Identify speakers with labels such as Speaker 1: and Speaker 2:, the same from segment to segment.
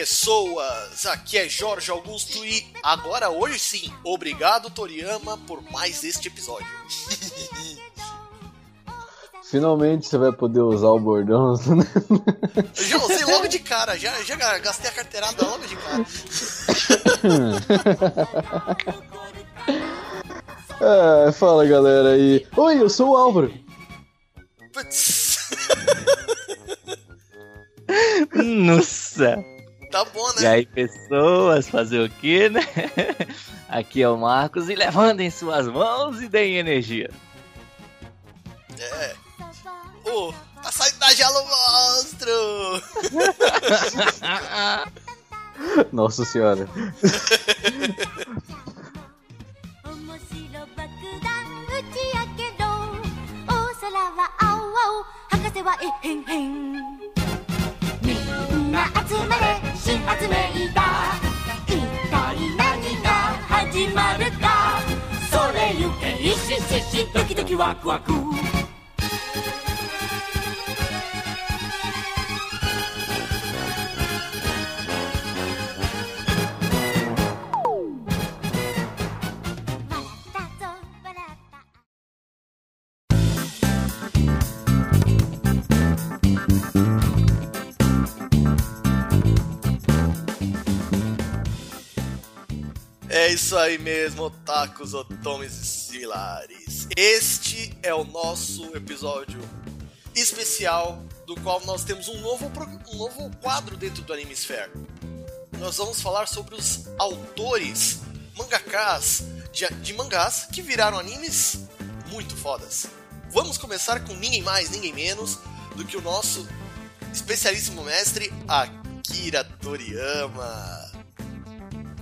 Speaker 1: Pessoas, aqui é Jorge Augusto e agora, hoje sim, obrigado Toriyama por mais este episódio.
Speaker 2: Finalmente você vai poder usar o bordão. Né?
Speaker 1: já usei logo de cara, já, já gastei a carteirada logo de cara.
Speaker 2: é, fala galera aí. Oi, eu sou o Álvaro.
Speaker 3: Nossa!
Speaker 1: Tá bom, né?
Speaker 3: E aí, pessoas, fazer o quê, né? Aqui é o Marcos e levantem suas mãos e deem energia.
Speaker 1: É. Oh, tá saindo da gelo monstro!
Speaker 2: Nossa senhora. É isso aí mesmo, otakus, otomes e silares. Este é o nosso episódio especial, do qual nós temos um novo, um novo quadro dentro do Anime Sphere. Nós vamos falar sobre os autores, mangakas de, de mangás que viraram animes muito fodas. Vamos começar com ninguém mais, ninguém menos do que o nosso especialíssimo mestre Akira Toriyama.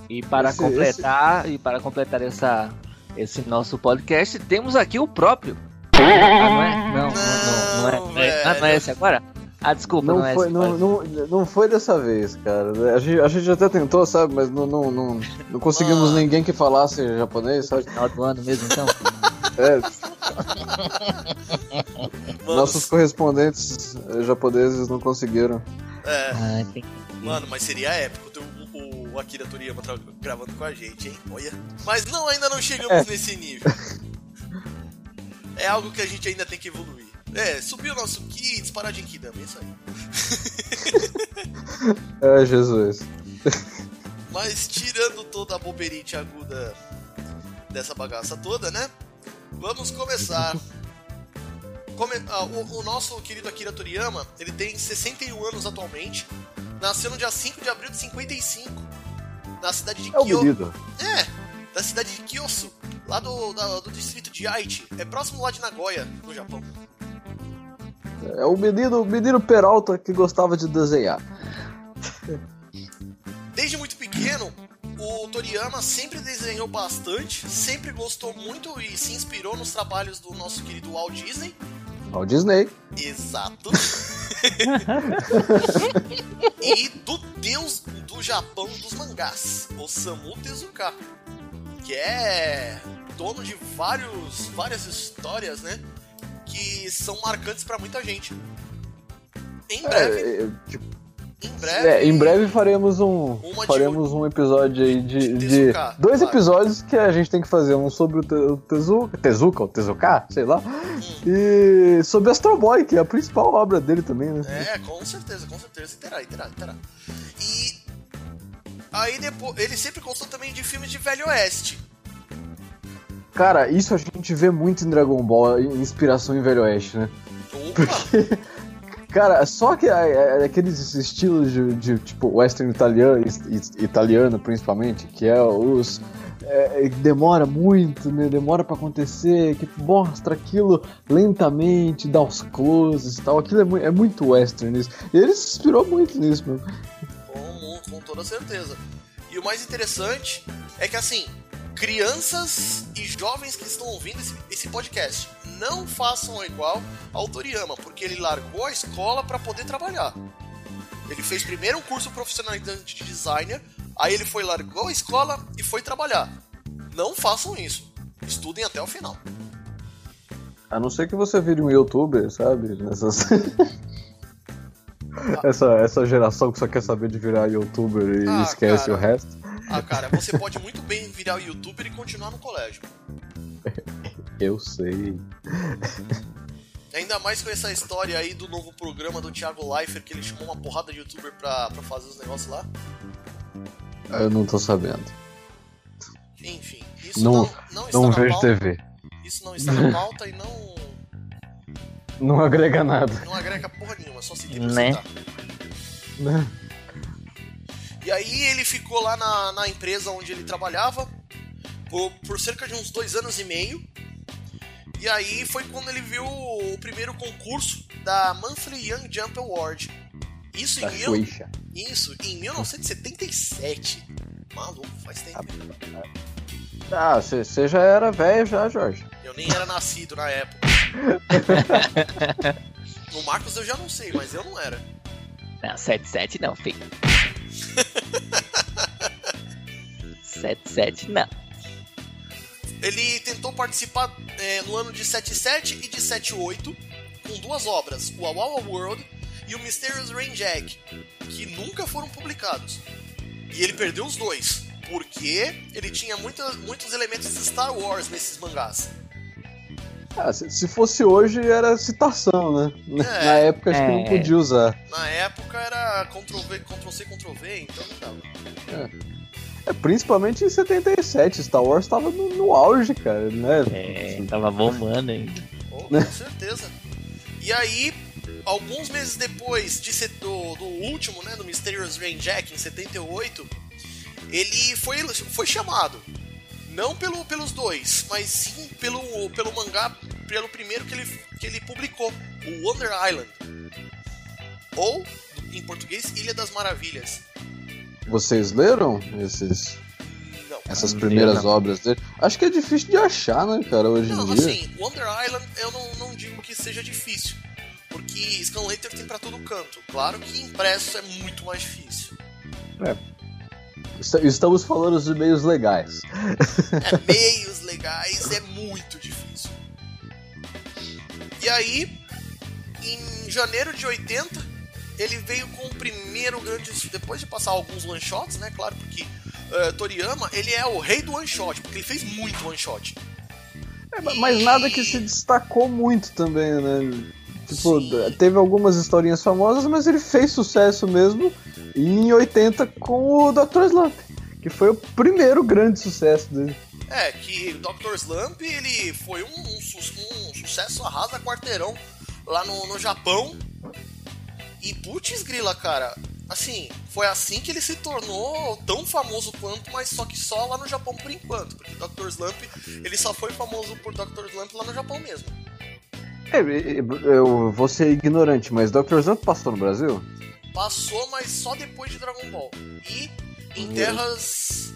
Speaker 3: E para esse, completar, esse... e para completar essa, esse nosso podcast, temos aqui o próprio. Ah, não é? Não, não, não, não é. Não é. Ah, não é esse agora? Ah, desculpa,
Speaker 2: não,
Speaker 3: não é
Speaker 2: foi,
Speaker 3: esse.
Speaker 2: Não, não, não foi dessa vez, cara. A gente, a gente até tentou, sabe? Mas não, não, não, não conseguimos ah. ninguém que falasse japonês, sabe?
Speaker 3: Final do ano mesmo, então.
Speaker 2: é. Nossos correspondentes japoneses não conseguiram.
Speaker 1: É. Ah, Mano, mas seria épico o Akira Toriyama gravando com a gente, hein? Olha. Mas não, ainda não chegamos é. nesse nível. É algo que a gente ainda tem que evoluir. É, subir o nosso Ki, disparar de Kidama, é isso
Speaker 2: aí. é, Jesus.
Speaker 1: Mas tirando toda a boberite aguda dessa bagaça toda, né? Vamos começar. Come... Ah, o, o, nosso querido Akira Toriyama, ele tem 61 anos atualmente. Nasceu no dia 5 de abril de 55 da cidade de
Speaker 2: é Kyoto.
Speaker 1: É, da cidade de Kyosu, lá do, da, do distrito de Aichi. É próximo lá de Nagoya, no Japão.
Speaker 2: É o menino, o menino Peralta que gostava de desenhar.
Speaker 1: Desde muito pequeno, o Toriyama sempre desenhou bastante, sempre gostou muito e se inspirou nos trabalhos do nosso querido Walt Disney.
Speaker 2: Walt Disney.
Speaker 1: Exato. e do deus do Japão dos mangás, Osamu Tezuka, que é dono de vários, várias histórias, né? Que são marcantes para muita gente. Em breve. É, é, tipo, em breve.
Speaker 2: É, em breve faremos um faremos um episódio aí de, de, de dois claro. episódios que a gente tem que fazer um sobre o Tezuka, Tezuka ou Tezuka, sei lá, hum. e sobre Astro Boy, que é a principal obra dele também, né?
Speaker 1: É, com certeza, com certeza, terá, terá, terá. E aí depois ele sempre gostou também de filmes de Velho Oeste.
Speaker 2: Cara, isso a gente vê muito em Dragon Ball, inspiração em Velho Oeste, né? Opa! Porque Cara, só que é, é, aqueles estilos de, de, tipo western italiano, italiano principalmente, que é os é, é, demora muito, né? Demora para acontecer, que mostra aquilo lentamente, dá os closes e tal. Aquilo é, é muito western isso. E ele se inspirou muito nisso, mano.
Speaker 1: Com, com toda certeza. E o mais interessante é que assim, crianças e jovens que estão ouvindo esse, esse podcast, não façam igual ao Toriyama, porque ele largou a escola para poder trabalhar. Ele fez primeiro um curso profissionalizante de designer, aí ele foi largou a escola e foi trabalhar. Não façam isso. Estudem até o final.
Speaker 2: A não ser que você vire um youtuber, sabe? Nessas... essa, essa geração que só quer saber de virar youtuber e ah, esquece cara. o resto.
Speaker 1: Ah, cara, você pode muito bem virar youtuber e continuar no colégio.
Speaker 2: Eu sei.
Speaker 1: Ainda mais com essa história aí do novo programa do Thiago Leifert, que ele chamou uma porrada de youtuber pra, pra fazer os negócios lá.
Speaker 2: Eu não tô sabendo.
Speaker 1: Enfim, isso não, não, não está
Speaker 2: não
Speaker 1: na
Speaker 2: vejo
Speaker 1: pauta.
Speaker 2: TV.
Speaker 1: Isso não está na pauta e não.
Speaker 2: Não agrega nada.
Speaker 1: Não agrega porra nenhuma, só se tem pra né? Né? E aí ele ficou lá na, na empresa onde ele trabalhava por, por cerca de uns dois anos e meio. E aí foi quando ele viu o primeiro concurso da Monthly Young Jump Award. Isso em, mil... Isso em 1977. Maluco, faz tempo.
Speaker 2: Ah, você já era velho já, Jorge.
Speaker 1: Eu nem era nascido na época. no Marcos eu já não sei, mas eu não era.
Speaker 3: Não, 77 não, filho. 77 não.
Speaker 1: Ele tentou participar é, no ano de 77 e de 78 com duas obras, o Awawa World e o Mysterious Rain Jack, que nunca foram publicados. E ele perdeu os dois, porque ele tinha muita, muitos elementos de Star Wars nesses mangás.
Speaker 2: Ah, se, fosse hoje era citação, né? É, Na época acho é. que não podia usar.
Speaker 1: Na época era Ctrl-V, Ctrl-C, Ctrl-V, então não dava.
Speaker 2: É. É, principalmente em 77, Star Wars tava no, no auge, cara, né?
Speaker 3: É, tava bombando ainda.
Speaker 1: Oh, com certeza. E aí, alguns meses depois de ser do, do último, né, do Mysterious Rain Jack, em 78, ele foi, foi chamado. Não pelo, pelos dois, mas sim pelo, pelo mangá, pelo primeiro que ele, que ele publicou, o Wonder Island. Ou, em português, Ilha das Maravilhas.
Speaker 2: Vocês leram esses não, essas primeiras não. obras dele? Acho que é difícil de achar, né, cara, hoje
Speaker 1: não,
Speaker 2: em dia.
Speaker 1: assim, Wonder Island eu não, não digo que seja difícil. Porque Scanlater tem para todo canto. Claro que impresso é muito mais difícil.
Speaker 2: É. Estamos falando de meios legais.
Speaker 1: É, meios legais é muito difícil. E aí, em janeiro de 80, ele veio com o primeiro grande. Depois de passar alguns one shots, né? Claro, porque uh, Toriyama ele é o rei do one shot, porque ele fez muito one shot.
Speaker 2: É, mas nada que se destacou muito também, né? Tipo, Sim. teve algumas historinhas famosas, mas ele fez sucesso mesmo em 80 com o Dr. Slump, que foi o primeiro grande sucesso dele.
Speaker 1: É, que o Dr. Slump ele foi um, um, um sucesso arrasa quarteirão lá no, no Japão e putz grila, cara, assim, foi assim que ele se tornou tão famoso quanto, mas só que só lá no Japão por enquanto, porque Dr. Slump, ele só foi famoso por Dr. Slump lá no Japão mesmo.
Speaker 2: É, eu vou ser ignorante, mas Dr. Slump passou no Brasil?
Speaker 1: Passou, mas só depois de Dragon Ball. E em terras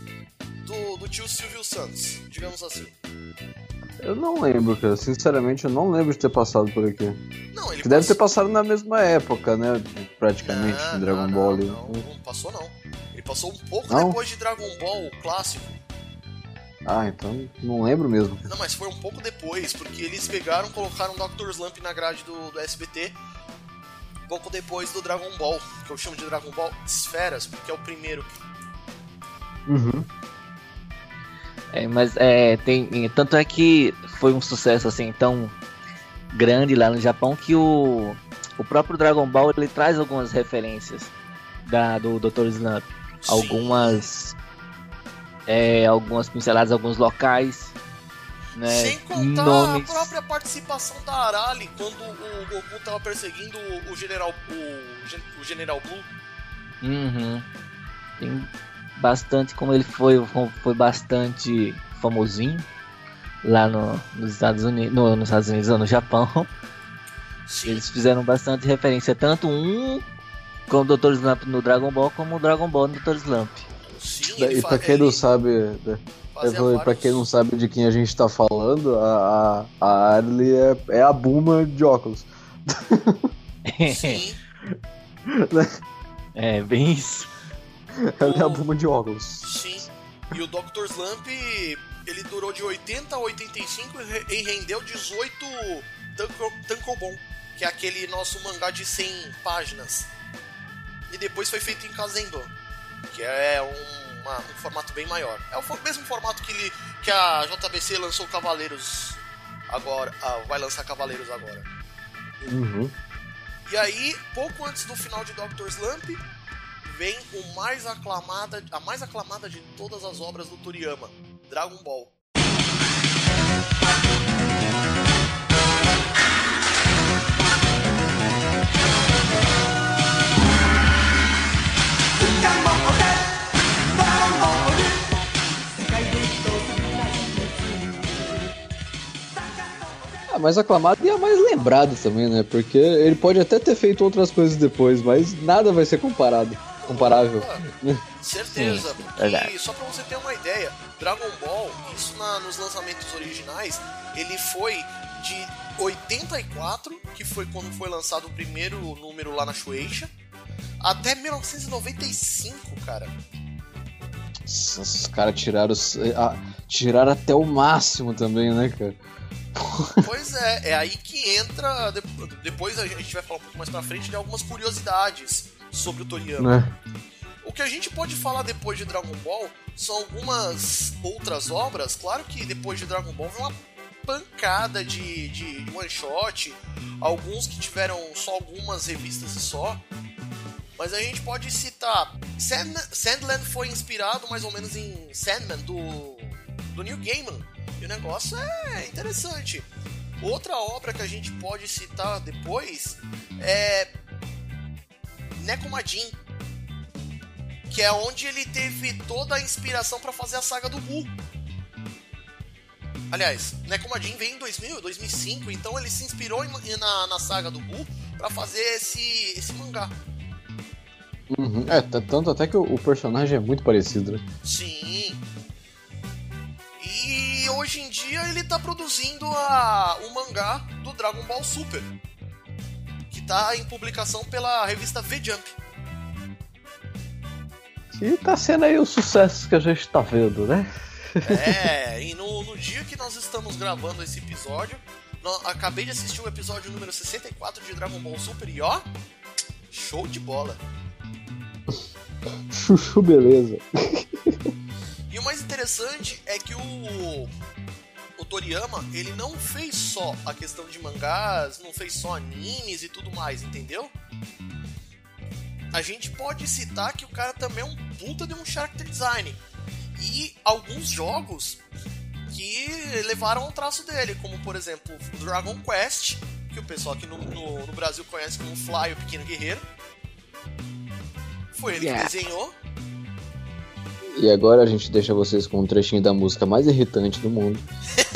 Speaker 1: do, do tio Silvio Santos, digamos assim.
Speaker 2: Eu não lembro, cara. Sinceramente, eu não lembro de ter passado por aqui.
Speaker 1: Não, ele
Speaker 2: que deve ter passado na mesma época, né? Praticamente, não, Dragon
Speaker 1: não,
Speaker 2: Ball.
Speaker 1: Não, não, não, passou não. Ele passou um pouco depois de Dragon Ball clássico.
Speaker 2: Ah, então não lembro mesmo.
Speaker 1: Não, mas foi um pouco depois, porque eles pegaram colocaram Dr. Slump na grade do, do SBT. Pouco depois do Dragon Ball, que eu chamo de Dragon Ball Esferas, porque é o primeiro.
Speaker 2: Uhum.
Speaker 3: É, mas é, tem. Tanto é que foi um sucesso assim tão grande lá no Japão que o, o próprio Dragon Ball ele traz algumas referências da, do Dr. Slump. Algumas. É, algumas pinceladas, alguns locais. Né,
Speaker 1: Sem contar nomes. a própria participação da Arali quando o Goku tava perseguindo o General, o, o General Blue.
Speaker 3: Uhum. Tem bastante, como ele foi, foi bastante famosinho lá no, nos Estados Unidos, no, nos Estados Unidos, no Japão. Sim. Eles fizeram bastante referência, tanto um com o Dr. Slump no Dragon Ball, como o Dragon Ball no Dr. Slump.
Speaker 2: Sim, e pra quem não sabe. Eu pra quem não sabe de quem a gente tá falando, a, a, a Arlie é, é a Buma de óculos.
Speaker 1: Sim.
Speaker 3: é, bem isso.
Speaker 2: Ela é a Buma de óculos.
Speaker 1: Sim. E o Dr. Slump, ele durou de 80 a 85 e rendeu 18 Tankobon, que é aquele nosso mangá de 100 páginas. e depois foi feito em Kazemban, que é um, uma, um formato bem maior. É o mesmo formato que, ele, que a JBC lançou Cavaleiros agora, ah, vai lançar Cavaleiros agora.
Speaker 4: Uhum.
Speaker 1: E aí, pouco antes do final de Doctor Slump, vem o mais aclamada, a mais aclamada de todas as obras do Toriyama, Dragon Ball.
Speaker 4: A mais aclamada e a mais lembrada também, né? Porque ele pode até ter feito outras coisas depois, mas nada vai ser comparado. Comparável.
Speaker 1: Ah, certeza, Sim, porque verdade. só pra você ter uma ideia, Dragon Ball, isso na, nos lançamentos originais, ele foi de 84, que foi quando foi lançado o primeiro número lá na Shueisha, até 1995, cara.
Speaker 4: Os caras tiraram, tiraram até o máximo também, né, cara?
Speaker 1: Pois é, é aí que entra. Depois a gente vai falar um pouco mais pra frente de algumas curiosidades sobre o Toriyama. É. O que a gente pode falar depois de Dragon Ball são algumas outras obras. Claro que depois de Dragon Ball vem uma pancada de, de one shot, alguns que tiveram só algumas revistas e só. Mas a gente pode citar. Sand, Sandland foi inspirado mais ou menos em Sandman do, do New Gaiman. E o negócio é interessante. Outra obra que a gente pode citar depois é Nekomadin, que é onde ele teve toda a inspiração para fazer a saga do Buu. Aliás, Nekomadin veio em 2000, 2005, então ele se inspirou na, na saga do Buu para fazer esse, esse mangá.
Speaker 4: Uhum. É, tanto até que o, o, personagem é muito parecido, né?
Speaker 1: Sim. E hoje em dia ele tá produzindo a, o mangá do Dragon Ball Super. Que tá em publicação pela revista V-Jump.
Speaker 4: E tá sendo aí o sucesso que a gente tá vendo, né?
Speaker 1: É, e no, no dia que nós estamos gravando esse episódio, acabei de assistir o episódio número 64 de Dragon Ball Super e ó, show de bola.
Speaker 4: Chuchu, beleza.
Speaker 1: E o mais interessante é que o, o Toriyama, ele não fez só a questão de mangás, não fez só animes e tudo mais, entendeu? A gente pode citar que o cara também é um puta de um character design e alguns jogos que levaram ao traço dele, como por exemplo Dragon Quest, que o pessoal aqui no, no, no Brasil conhece como Fly, o Pequeno Guerreiro. Foi ele yeah. que desenhou.
Speaker 4: E agora a gente deixa vocês com um trechinho da música mais irritante do mundo.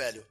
Speaker 1: velho?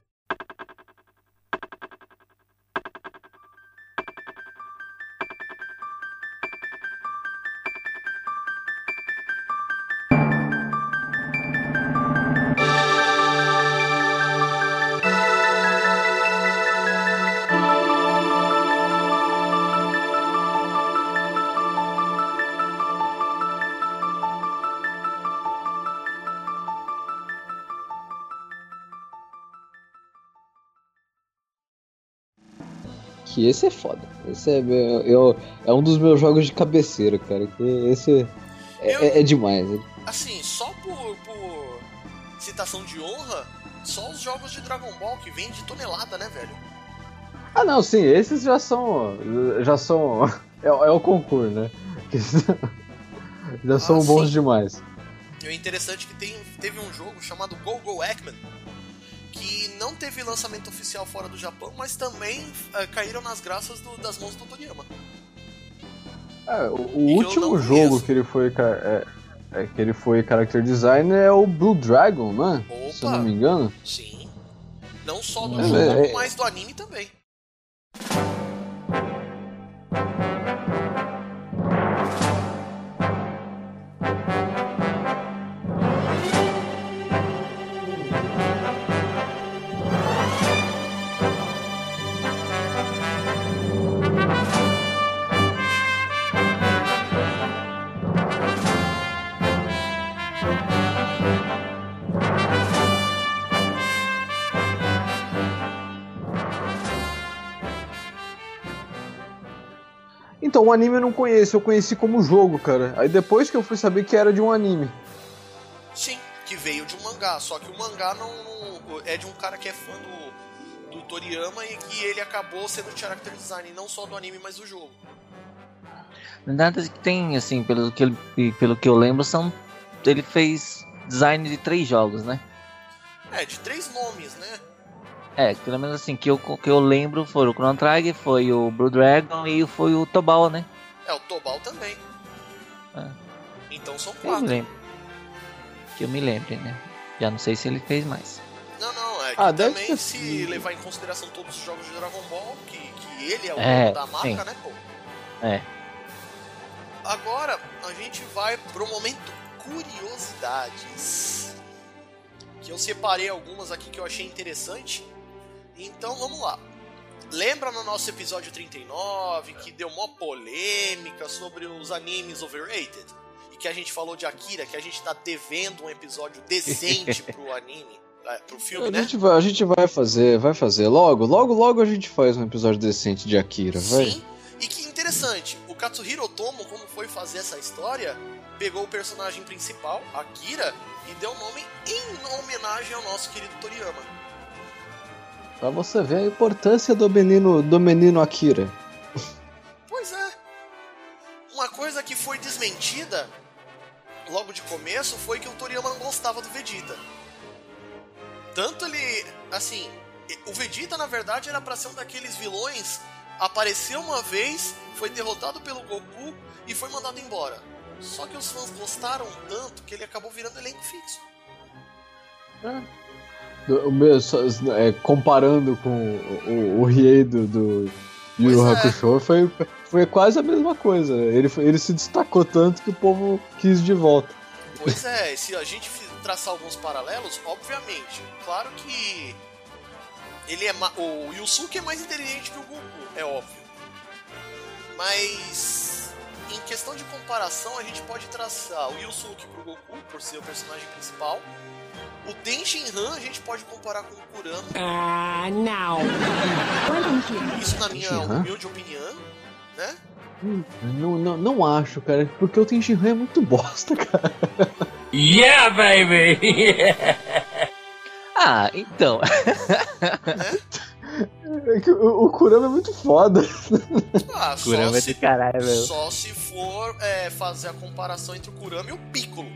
Speaker 2: Que esse é foda. Esse é, é, é um dos meus jogos de cabeceira, cara. Que esse é, eu, é, é demais.
Speaker 1: Assim, só por, por citação de honra, só os jogos de Dragon Ball que vêm de tonelada, né, velho?
Speaker 2: Ah, não, sim, esses já são. Já são. É, é o concurso, né? já ah, são bons sim. demais.
Speaker 1: E o interessante é que tem, teve um jogo chamado Go Go Eggman, não teve lançamento oficial fora do Japão, mas também uh, caíram nas graças do, das mãos do Toriyama.
Speaker 2: É, o, o último jogo que ele foi é, é, que ele foi character design é o Blue Dragon, né? Opa, Se eu não me engano.
Speaker 1: Sim. Não só do jogo, mas do anime também.
Speaker 2: Então, o anime eu não conheço, eu conheci como jogo, cara. Aí depois que eu fui saber que era de um anime.
Speaker 1: Sim, que veio de um mangá, só que o mangá não, não é de um cara que é fã do, do Toriyama e que ele acabou sendo character design, não só do anime, mas do jogo.
Speaker 3: Nada que tem, assim, pelo que, ele, pelo que eu lembro, são. Ele fez design de três jogos, né?
Speaker 1: É, de três nomes, né?
Speaker 3: É, pelo menos assim, que eu, que eu lembro foi o Chrono Trigger, foi o Blue Dragon e foi o Tobal, né?
Speaker 1: É, o Tobal também. É. Então são quatro.
Speaker 3: Eu que eu me lembre, né? Já não sei se ele fez mais.
Speaker 1: Não, não, é que ah, também se levar em consideração todos os jogos de Dragon Ball, que, que ele é o é, da marca, sim. né, pô?
Speaker 3: É.
Speaker 1: Agora a gente vai pro momento curiosidades. Que eu separei algumas aqui que eu achei interessante. Então vamos lá. Lembra no nosso episódio 39 que deu uma polêmica sobre os animes overrated? E que a gente falou de Akira, que a gente tá devendo um episódio decente pro anime, é, pro filme,
Speaker 2: a
Speaker 1: né?
Speaker 2: Gente vai, a gente vai fazer, vai fazer. Logo, logo, logo a gente faz um episódio decente de Akira, vai. Sim,
Speaker 1: e que interessante, o Katsuhiro Otomo, como foi fazer essa história, pegou o personagem principal, Akira, e deu o nome em homenagem ao nosso querido Toriyama.
Speaker 2: Pra você ver a importância do menino, do menino Akira.
Speaker 1: Pois é. Uma coisa que foi desmentida logo de começo foi que o Toriyama não gostava do Vegeta. Tanto ele, assim, o Vegeta na verdade era para ser um daqueles vilões, apareceu uma vez, foi derrotado pelo Goku e foi mandado embora. Só que os fãs gostaram tanto que ele acabou virando elenco fixo.
Speaker 2: É meu, é, comparando com o, o, o Riei do, do Yu é. Hakusho, foi, foi quase a mesma coisa. Ele, ele se destacou tanto que o povo quis de volta.
Speaker 1: Pois é, se a gente traçar alguns paralelos, obviamente, claro que ele é o Yusuke é mais inteligente que o Goku, é óbvio. Mas em questão de comparação, a gente pode traçar o Yusuke pro Goku por ser o personagem principal o Denshin Han a gente pode comparar com o Kurama.
Speaker 5: Ah, não.
Speaker 1: Isso na minha humilde opinião, né?
Speaker 2: Hum, não, não, não acho, cara, porque o Tenshin Han é muito bosta, cara.
Speaker 5: Yeah, baby!
Speaker 3: ah, então.
Speaker 2: É que o, o Kurama é muito foda.
Speaker 1: Ah, Kurama é de caralho, velho. Só se for é, fazer a comparação entre o Kurama e o Piccolo.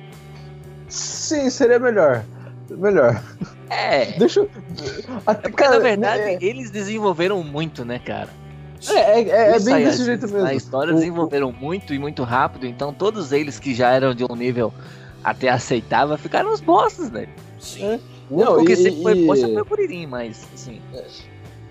Speaker 2: Sim, seria melhor. Melhor.
Speaker 3: É.
Speaker 2: Deixa eu.
Speaker 3: Até, é porque, cara, na verdade, é... eles desenvolveram muito, né, cara?
Speaker 2: É, é, é, é bem desse jeito mesmo.
Speaker 3: A história o, desenvolveram o... muito e muito rápido, então todos eles que já eram de um nível até aceitável ficaram os bosses, né?
Speaker 1: Sim. É.
Speaker 3: Não, porque e, sempre foi e... bosta foi Kuririn, mas assim.
Speaker 2: É.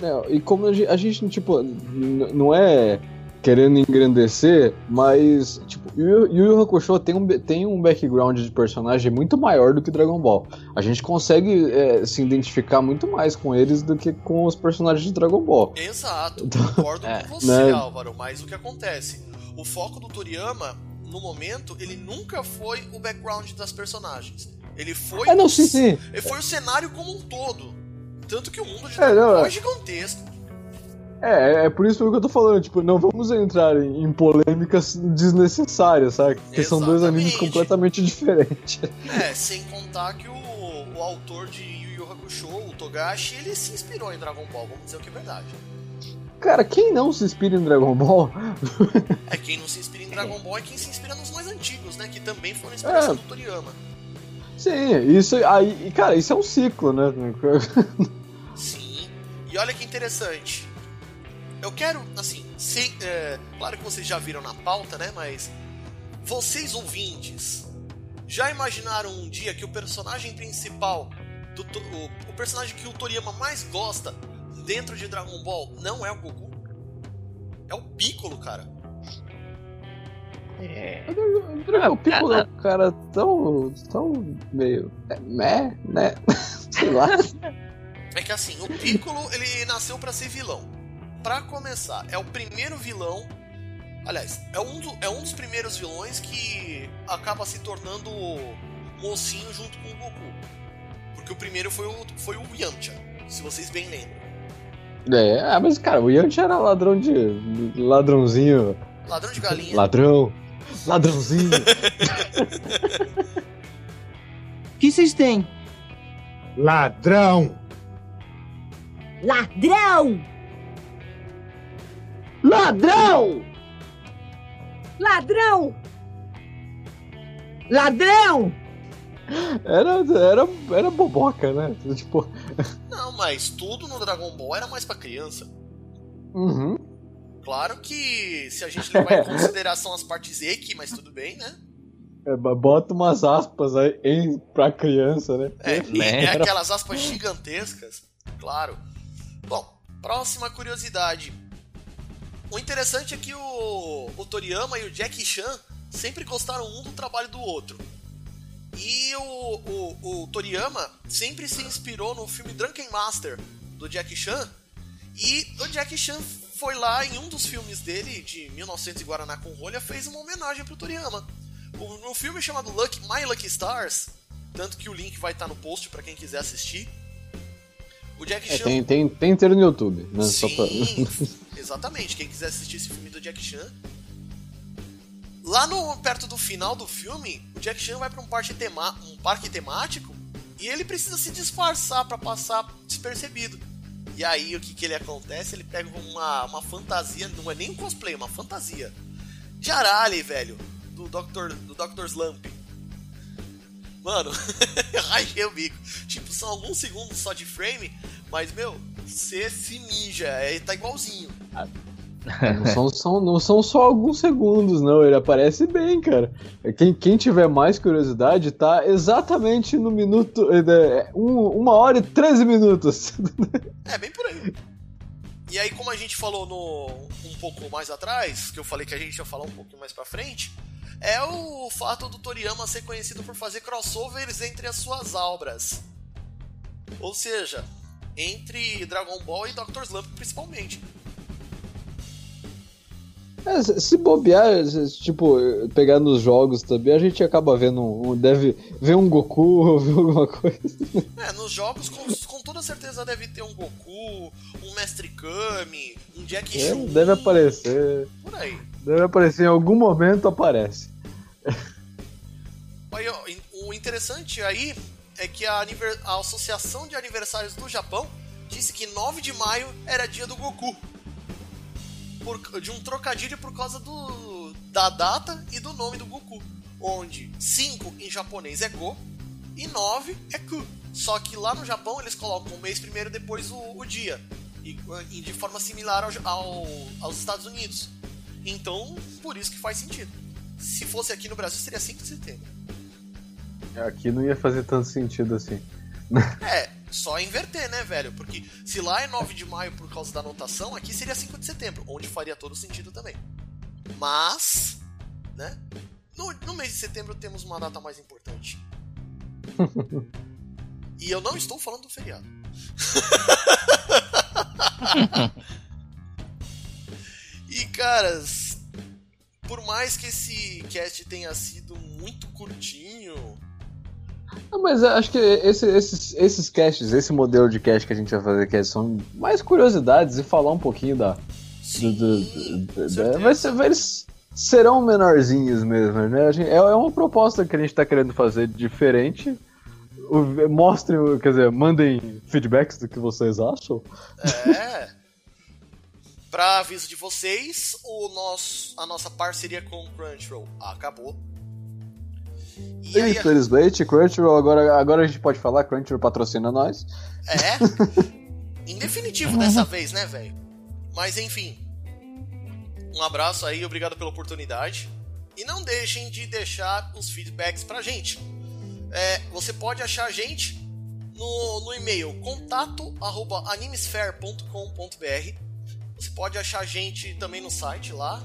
Speaker 2: Não, e como a gente, a gente tipo, não é querendo engrandecer, mas, tipo, Yu Yu Hakusho tem um, tem um background de personagem muito maior do que Dragon Ball. A gente consegue é, se identificar muito mais com eles do que com os personagens de Dragon Ball.
Speaker 1: Exato, então, concordo é, com você, né? Álvaro, mas o que acontece? O foco do Toriyama, no momento, ele nunca foi o background das personagens. Ele foi,
Speaker 2: é, não, sim, sim.
Speaker 1: Ele foi o cenário como um todo. Tanto que o mundo de é, Dragon Ball é, é gigantesco.
Speaker 2: É, é por isso que eu tô falando, tipo, não vamos entrar em, em polêmicas desnecessárias, sabe? Porque são dois animes completamente diferentes.
Speaker 1: É, sem contar que o, o autor de Yu Yu Hakusho, o Togashi, ele se inspirou em Dragon Ball, vamos dizer o que é verdade.
Speaker 2: Cara, quem não se inspira em Dragon Ball?
Speaker 1: É quem não se inspira em Dragon Ball é quem se inspira nos mais antigos, né? Que também foram inspiração
Speaker 2: É.
Speaker 1: do Toriyama.
Speaker 2: Sim, isso aí, cara, isso é um ciclo, né?
Speaker 1: Sim. E olha que interessante. Eu quero, assim, sem, é, claro que vocês já viram na pauta, né? Mas vocês ouvintes já imaginaram um dia que o personagem principal, do, o, o personagem que o Toriyama mais gosta dentro de Dragon Ball não é o Goku? É o Piccolo, cara.
Speaker 3: É.
Speaker 2: o Piccolo é um cara tão. tão meio. É, né? né? Sei lá.
Speaker 1: É que assim, o Piccolo ele nasceu pra ser vilão. Pra começar, é o primeiro vilão. Aliás, é um, do- é um dos primeiros vilões que acaba se tornando mocinho junto com o Goku. Porque o primeiro foi o, foi o Yamcha, se vocês bem lembram.
Speaker 2: É, ah, mas cara, o Yantia era ladrão de. ladrãozinho.
Speaker 1: Ladrão de galinha.
Speaker 2: Ladrão. Ladrãozinho.
Speaker 6: O que vocês têm?
Speaker 5: Ladrão!
Speaker 7: Ladrão!
Speaker 6: Ladrão!
Speaker 7: Ladrão!
Speaker 6: Ladrão!
Speaker 2: Era, era, era boboca, né? Tipo.
Speaker 1: Não, mas tudo no Dragon Ball era mais pra criança.
Speaker 2: Uhum.
Speaker 1: Claro que se a gente levar em consideração as partes Eki, mas tudo bem, né?
Speaker 2: É, bota umas aspas aí em, pra criança, né?
Speaker 1: É,
Speaker 3: Né?
Speaker 1: é aquelas aspas gigantescas, claro. Bom, próxima curiosidade. O interessante é que o, o Toriyama e o Jackie Chan sempre gostaram um do trabalho do outro. E o, o, o Toriyama sempre se inspirou no filme Drunken Master do Jackie Chan. E o Jackie Chan foi lá em um dos filmes dele, de 1900 e Guaraná com rolha, fez uma homenagem pro Toriyama. O- No filme chamado Lucky, My Lucky Stars, tanto que o link vai estar no post pra quem quiser assistir. O Jack
Speaker 2: É,
Speaker 1: Chan.
Speaker 2: tem, tem, tem inteiro no YouTube, né?
Speaker 1: Sim, exatamente. Quem quiser assistir esse filme do Jack Chan. Lá no perto do final do filme, o Jack Chan vai pra um parque, tema, um parque temático e ele precisa se disfarçar pra passar despercebido. E aí o que, que ele acontece? Ele pega uma, uma fantasia, não é nem um cosplay, é uma fantasia. De Arale, velho, do Dr. do Dr. Slump. Mano, rachei o bico. Tipo, são alguns segundos só de frame, mas, meu, você se mija, é, tá igualzinho.
Speaker 2: Não são, são- não são só alguns segundos, não. Ele aparece bem, cara. Quem, quem tiver mais curiosidade, tá exatamente no minuto. é, um- uma hora e 13 minutos.
Speaker 1: É, bem por aí. E aí, como a gente falou no um pouco mais atrás, que eu falei que a gente ia falar um pouquinho mais pra frente, é o fato do Toriyama ser conhecido por fazer crossovers entre as suas obras. Ou seja, entre Dragon Ball e Dr. Slump principalmente.
Speaker 2: É, se- bobear, tipo, pegar nos jogos também, a gente acaba vendo um. deve ver um Goku ou ver alguma coisa.
Speaker 1: É, nos jogos com, com toda certeza deve ter um Goku, um Mestre Kami, um Jack
Speaker 2: É,
Speaker 1: Chun,
Speaker 2: deve aparecer.
Speaker 1: por aí.
Speaker 2: Deve aparecer em algum momento aparece.
Speaker 1: Aí, ó, in- o interessante aí é que a, a Associação de Aniversários do Japão disse que 9 de maio era dia do Goku. Por- de um trocadilho por causa do, da data e do nome do Goku. Onde 5 em japonês é Go e 9 é Ku. Só que lá no Japão eles colocam o mês primeiro depois o, o dia. E, e de forma similar ao, ao- aos Estados Unidos. Então, por isso que faz sentido. Se fosse aqui no Brasil, seria 5 de setembro.
Speaker 2: Aqui não ia fazer tanto sentido assim.
Speaker 1: É, só inverter, né, velho? Porque se lá é 9 de maio por causa da anotação, aqui seria 5 de setembro, onde faria todo sentido também. Mas, né? No, no mês de setembro temos uma data mais importante. e eu não estou falando do feriado. e, caras, por mais que esse cast tenha sido muito curtinho,
Speaker 2: Não, mas acho que esse- esses, esses casts, esse modelo de cast que a gente vai fazer aqui são mais curiosidades e falar um pouquinho da. do- do- do- da-
Speaker 1: certeza.
Speaker 2: vai ser, vai- eles serão menorzinhos mesmo, né? Gente- é, é uma proposta que a gente tá querendo fazer diferente. Mostrem, quer dizer, mandem feedbacks do que vocês acham.
Speaker 1: É. Pra aviso de vocês, o nosso, a nossa parceria com o Crunchyroll acabou. E aí,
Speaker 2: Infelizmente, Crunchyroll, agora, agora a gente pode falar, Crunchyroll patrocina nós.
Speaker 1: é. Em definitivo dessa vez, né, velho? Mas enfim. Um abraço aí, obrigado pela oportunidade. E não deixem de deixar os feedbacks pra gente. É, você pode achar a gente no, no e-mail contato arroba animesphere.com.br Você pode achar a gente também no site lá,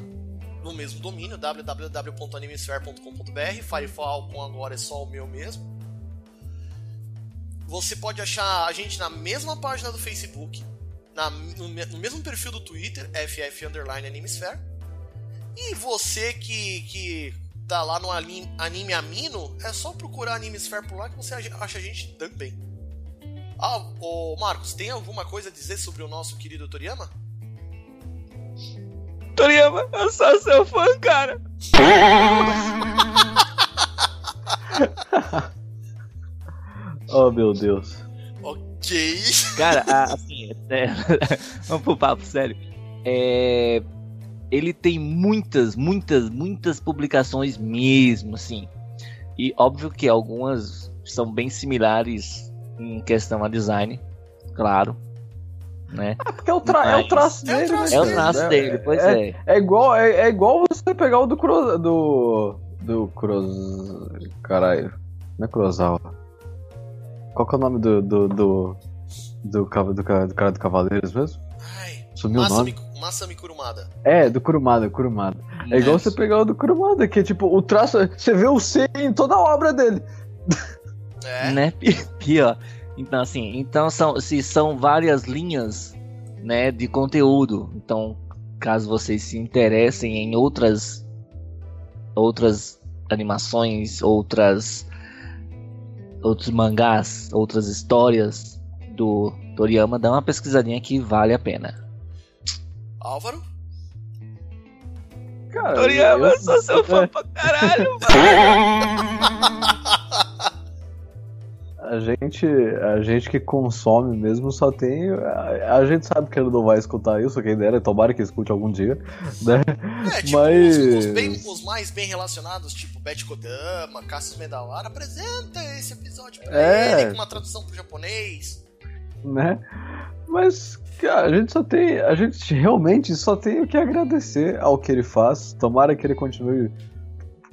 Speaker 1: no mesmo domínio, www.animesphere.com.br Firefall com agora é só o meu mesmo. Você pode achar a gente na mesma página do Facebook, na- no, no mesmo perfil do Twitter, FF Animesphere. E você que, que tá lá no Anim- Anime Amino, é só procurar Animesphere por lá que você acha a gente também. Ah, ô Marcos, tem alguma coisa a dizer sobre o nosso querido Toriyama?
Speaker 3: Toriyama, eu sou seu fã, cara.
Speaker 2: Oh, meu Deus.
Speaker 1: Ok.
Speaker 3: Cara, a- assim, é, vamos pro papo sério. É, ele tem muitas, muitas, muitas publicações mesmo, assim. E óbvio que algumas são bem similares em questão a design, claro. Né?
Speaker 2: Porque é o, tra é o traço
Speaker 1: É o
Speaker 2: dele,
Speaker 1: traço
Speaker 2: né,
Speaker 3: É o traço
Speaker 2: É-
Speaker 3: dele, pois
Speaker 2: é.
Speaker 3: é.
Speaker 2: É igual, é, é igual você pegar o do Cro... do. Do Croz. Caralho. Não é Kurosawa. Qual que é o nome do. do. do, do, do, do cara do Cavaleiros mesmo?
Speaker 1: Ai,
Speaker 2: Sumiu o nome.
Speaker 1: Masami, Masami Kurumada.
Speaker 2: É, do Kurumada, Kurumada. É igual você pegar o do Kurumada, que é tipo, o traço. Você vê o C em toda a obra dele.
Speaker 1: É.
Speaker 3: né? Pi- Pior. Então, assim, então são, se são várias linhas, né, de conteúdo. Então, caso vocês se interessem em outras outras animações, outras outros mangás, outras histórias do Toriyama, dá uma pesquisadinha que vale a pena.
Speaker 1: Álvaro?
Speaker 2: Cara,
Speaker 3: Toriyama,
Speaker 2: eu-
Speaker 3: sou seu fã pra caralho,
Speaker 2: A gente, a gente que consome mesmo só tem. A, a gente sabe que ele não vai escutar isso, quem dera, tomara que escute algum dia. Né?
Speaker 1: É, tipo,
Speaker 2: Mas-
Speaker 1: os, os bem- os mais bem relacionados, tipo Beth Kodama, Cassius Medawara, apresenta esse episódio pra
Speaker 2: É.
Speaker 1: ele com uma tradução pro japonês.
Speaker 2: né? Mas, cara, a gente só tem. A gente realmente só tem o que agradecer ao que ele faz. Tomara que ele continue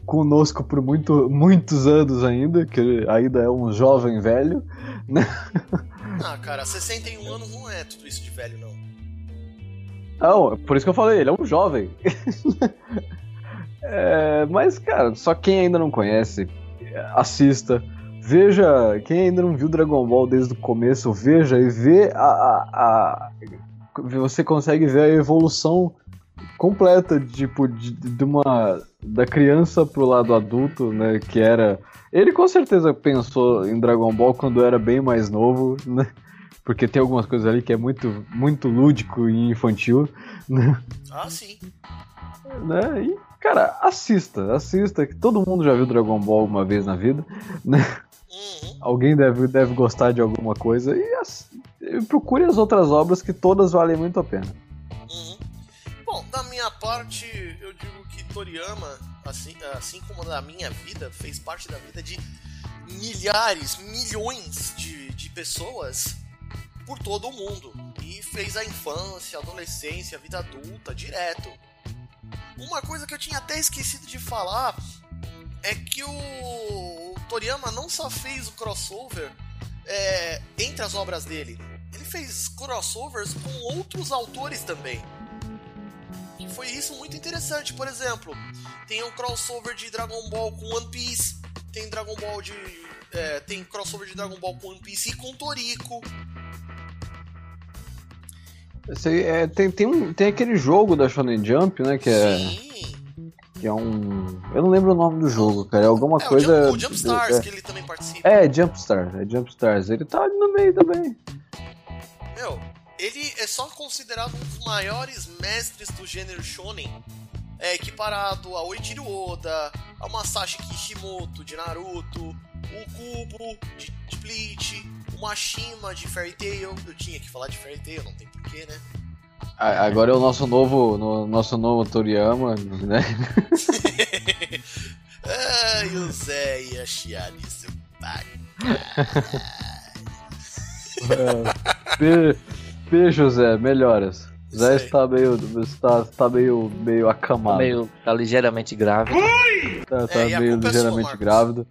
Speaker 2: conosco por muito, muitos anos ainda, que ainda é um jovem velho.
Speaker 1: Ah, cara, 61 anos não é tudo isso de velho, não.
Speaker 2: Não, por isso que eu falei, ele é um jovem. É, mas, cara, só quem ainda não conhece, assista. Veja, quem ainda não viu Dragon Ball desde o começo, veja e vê a. a- a- você consegue ver a evolução completa, tipo, de, de uma. Da criança pro lado adulto, né? Que era. Ele com certeza pensou em Dragon Ball quando era bem mais novo, né? Porque tem algumas coisas ali que é muito, muito lúdico e infantil, né?
Speaker 1: Ah, sim.
Speaker 2: né? E, cara, assista, assista, que todo mundo já viu Dragon Ball uma vez na vida, né?
Speaker 1: Uhum.
Speaker 2: Alguém deve, deve gostar de alguma coisa e, e procure as outras obras que todas valem muito a pena.
Speaker 1: Uhum. Bom, da minha parte, eu digo Toriyama, assim, assim como na minha vida, fez parte da vida de milhares, milhões de, de pessoas por todo o mundo. E fez a infância, a adolescência, a vida adulta, direto. Uma coisa que eu tinha até esquecido de falar é que o Toriyama não só fez o crossover é, entre as obras dele, ele fez crossovers com outros autores também. Foi isso muito interessante. Por exemplo, tem um crossover de Dragon Ball com One Piece, tem Dragon Ball de. é, tem crossover de Dragon Ball com One Piece e com Toriko.
Speaker 2: Esse, é, tem, tem, um, tem aquele jogo da Shonen Jump, né? Que é,
Speaker 1: Sim.
Speaker 2: que é um. Eu não lembro o nome do jogo, cara. É alguma
Speaker 1: É,
Speaker 2: coisa.
Speaker 1: o, Jump, o Jump Stars,
Speaker 2: é,
Speaker 1: que ele também participa.
Speaker 2: É, Jumpstars, é Jumpstars. Ele tá ali no meio também.
Speaker 1: Ele é só considerado um dos maiores mestres do gênero shonen. É equiparado a Oichiro Oda, a Masashi Kishimoto de Naruto, o Kubo de, Bleach, o Mashima de Fairy Tail. Eu tinha que falar de Fairy Tail, não tem porquê, né?
Speaker 2: Agora é o nosso novo, no- nosso novo Toriyama, né?
Speaker 1: Ai, o Zé ia chiar de seu pai.
Speaker 2: Be- Beijo, Zé, melhoras. Zé está meio, está, está meio, meio acamado.
Speaker 3: Meio, tá ligeiramente grave.
Speaker 2: Tá, tá
Speaker 1: É,
Speaker 2: meio
Speaker 1: é sua,
Speaker 2: ligeiramente grávido.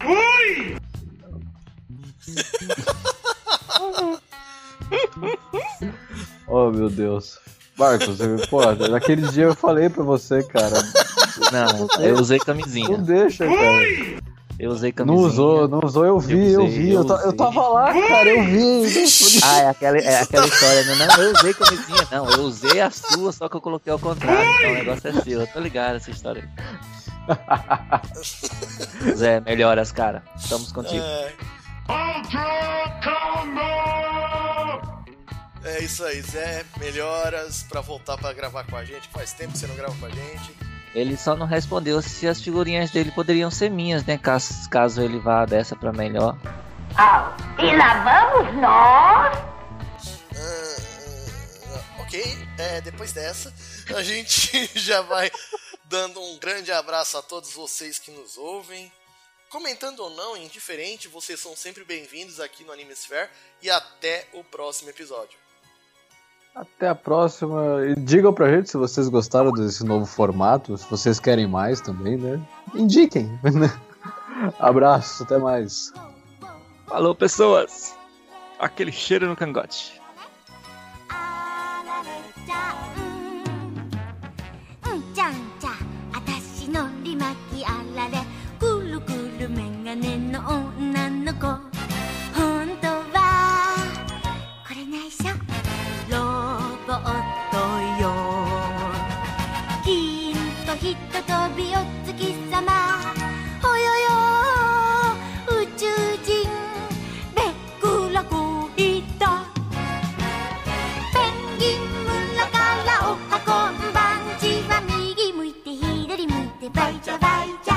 Speaker 2: oh, meu Deus. Marcos, eu- pô, naquele dia eu falei pra você, cara.
Speaker 3: Não, eu usei
Speaker 2: Não
Speaker 3: camisinha.
Speaker 2: deixa, cara.
Speaker 3: Eu usei
Speaker 2: Não
Speaker 3: camisinha.
Speaker 2: usou, não usou, eu vi, eu,
Speaker 3: Eu usei,
Speaker 2: vi.
Speaker 3: eu
Speaker 2: Eu, eu tava lá, cara, eu vi.
Speaker 3: Ah, é aquela, é aquela história, né? Não, eu usei camisinha, não. Eu usei a sua, só que eu coloquei ao contrário. Então o negócio é seu. Eu tô ligado essa história aí. Zé, melhoras, cara. Estamos contigo.
Speaker 1: É, é isso aí, Zé. Melhoras pra voltar pra gravar com a gente. Faz tempo que você não grava com a gente.
Speaker 3: Ele só não respondeu se as figurinhas dele poderiam ser minhas, né? Caso, caso ele vá dessa pra melhor.
Speaker 7: E lá vamos nós.
Speaker 1: Ah, ok, é, depois dessa, a gente já vai dando um grande abraço a todos vocês que nos ouvem. Comentando ou não, indiferente, vocês são sempre bem-vindos aqui no Animesphere e até o próximo episódio.
Speaker 2: Até a próxima. E digam pra gente se vocês gostaram desse novo formato, se vocês querem mais também, né? Indiquem. Abraço, até mais.
Speaker 3: Falou, pessoas! Aquele cheiro no cangote.
Speaker 7: あとひととびお月さまほよよ。宇宙人べっくらこいた。ペンギン村からおはこんばんちは右向いて左向いて。バイチャバイチャ。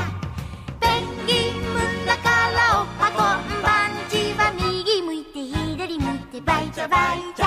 Speaker 7: ペンギン村からおはこんばんちは右向いて左向いて。バイチャバイチャ。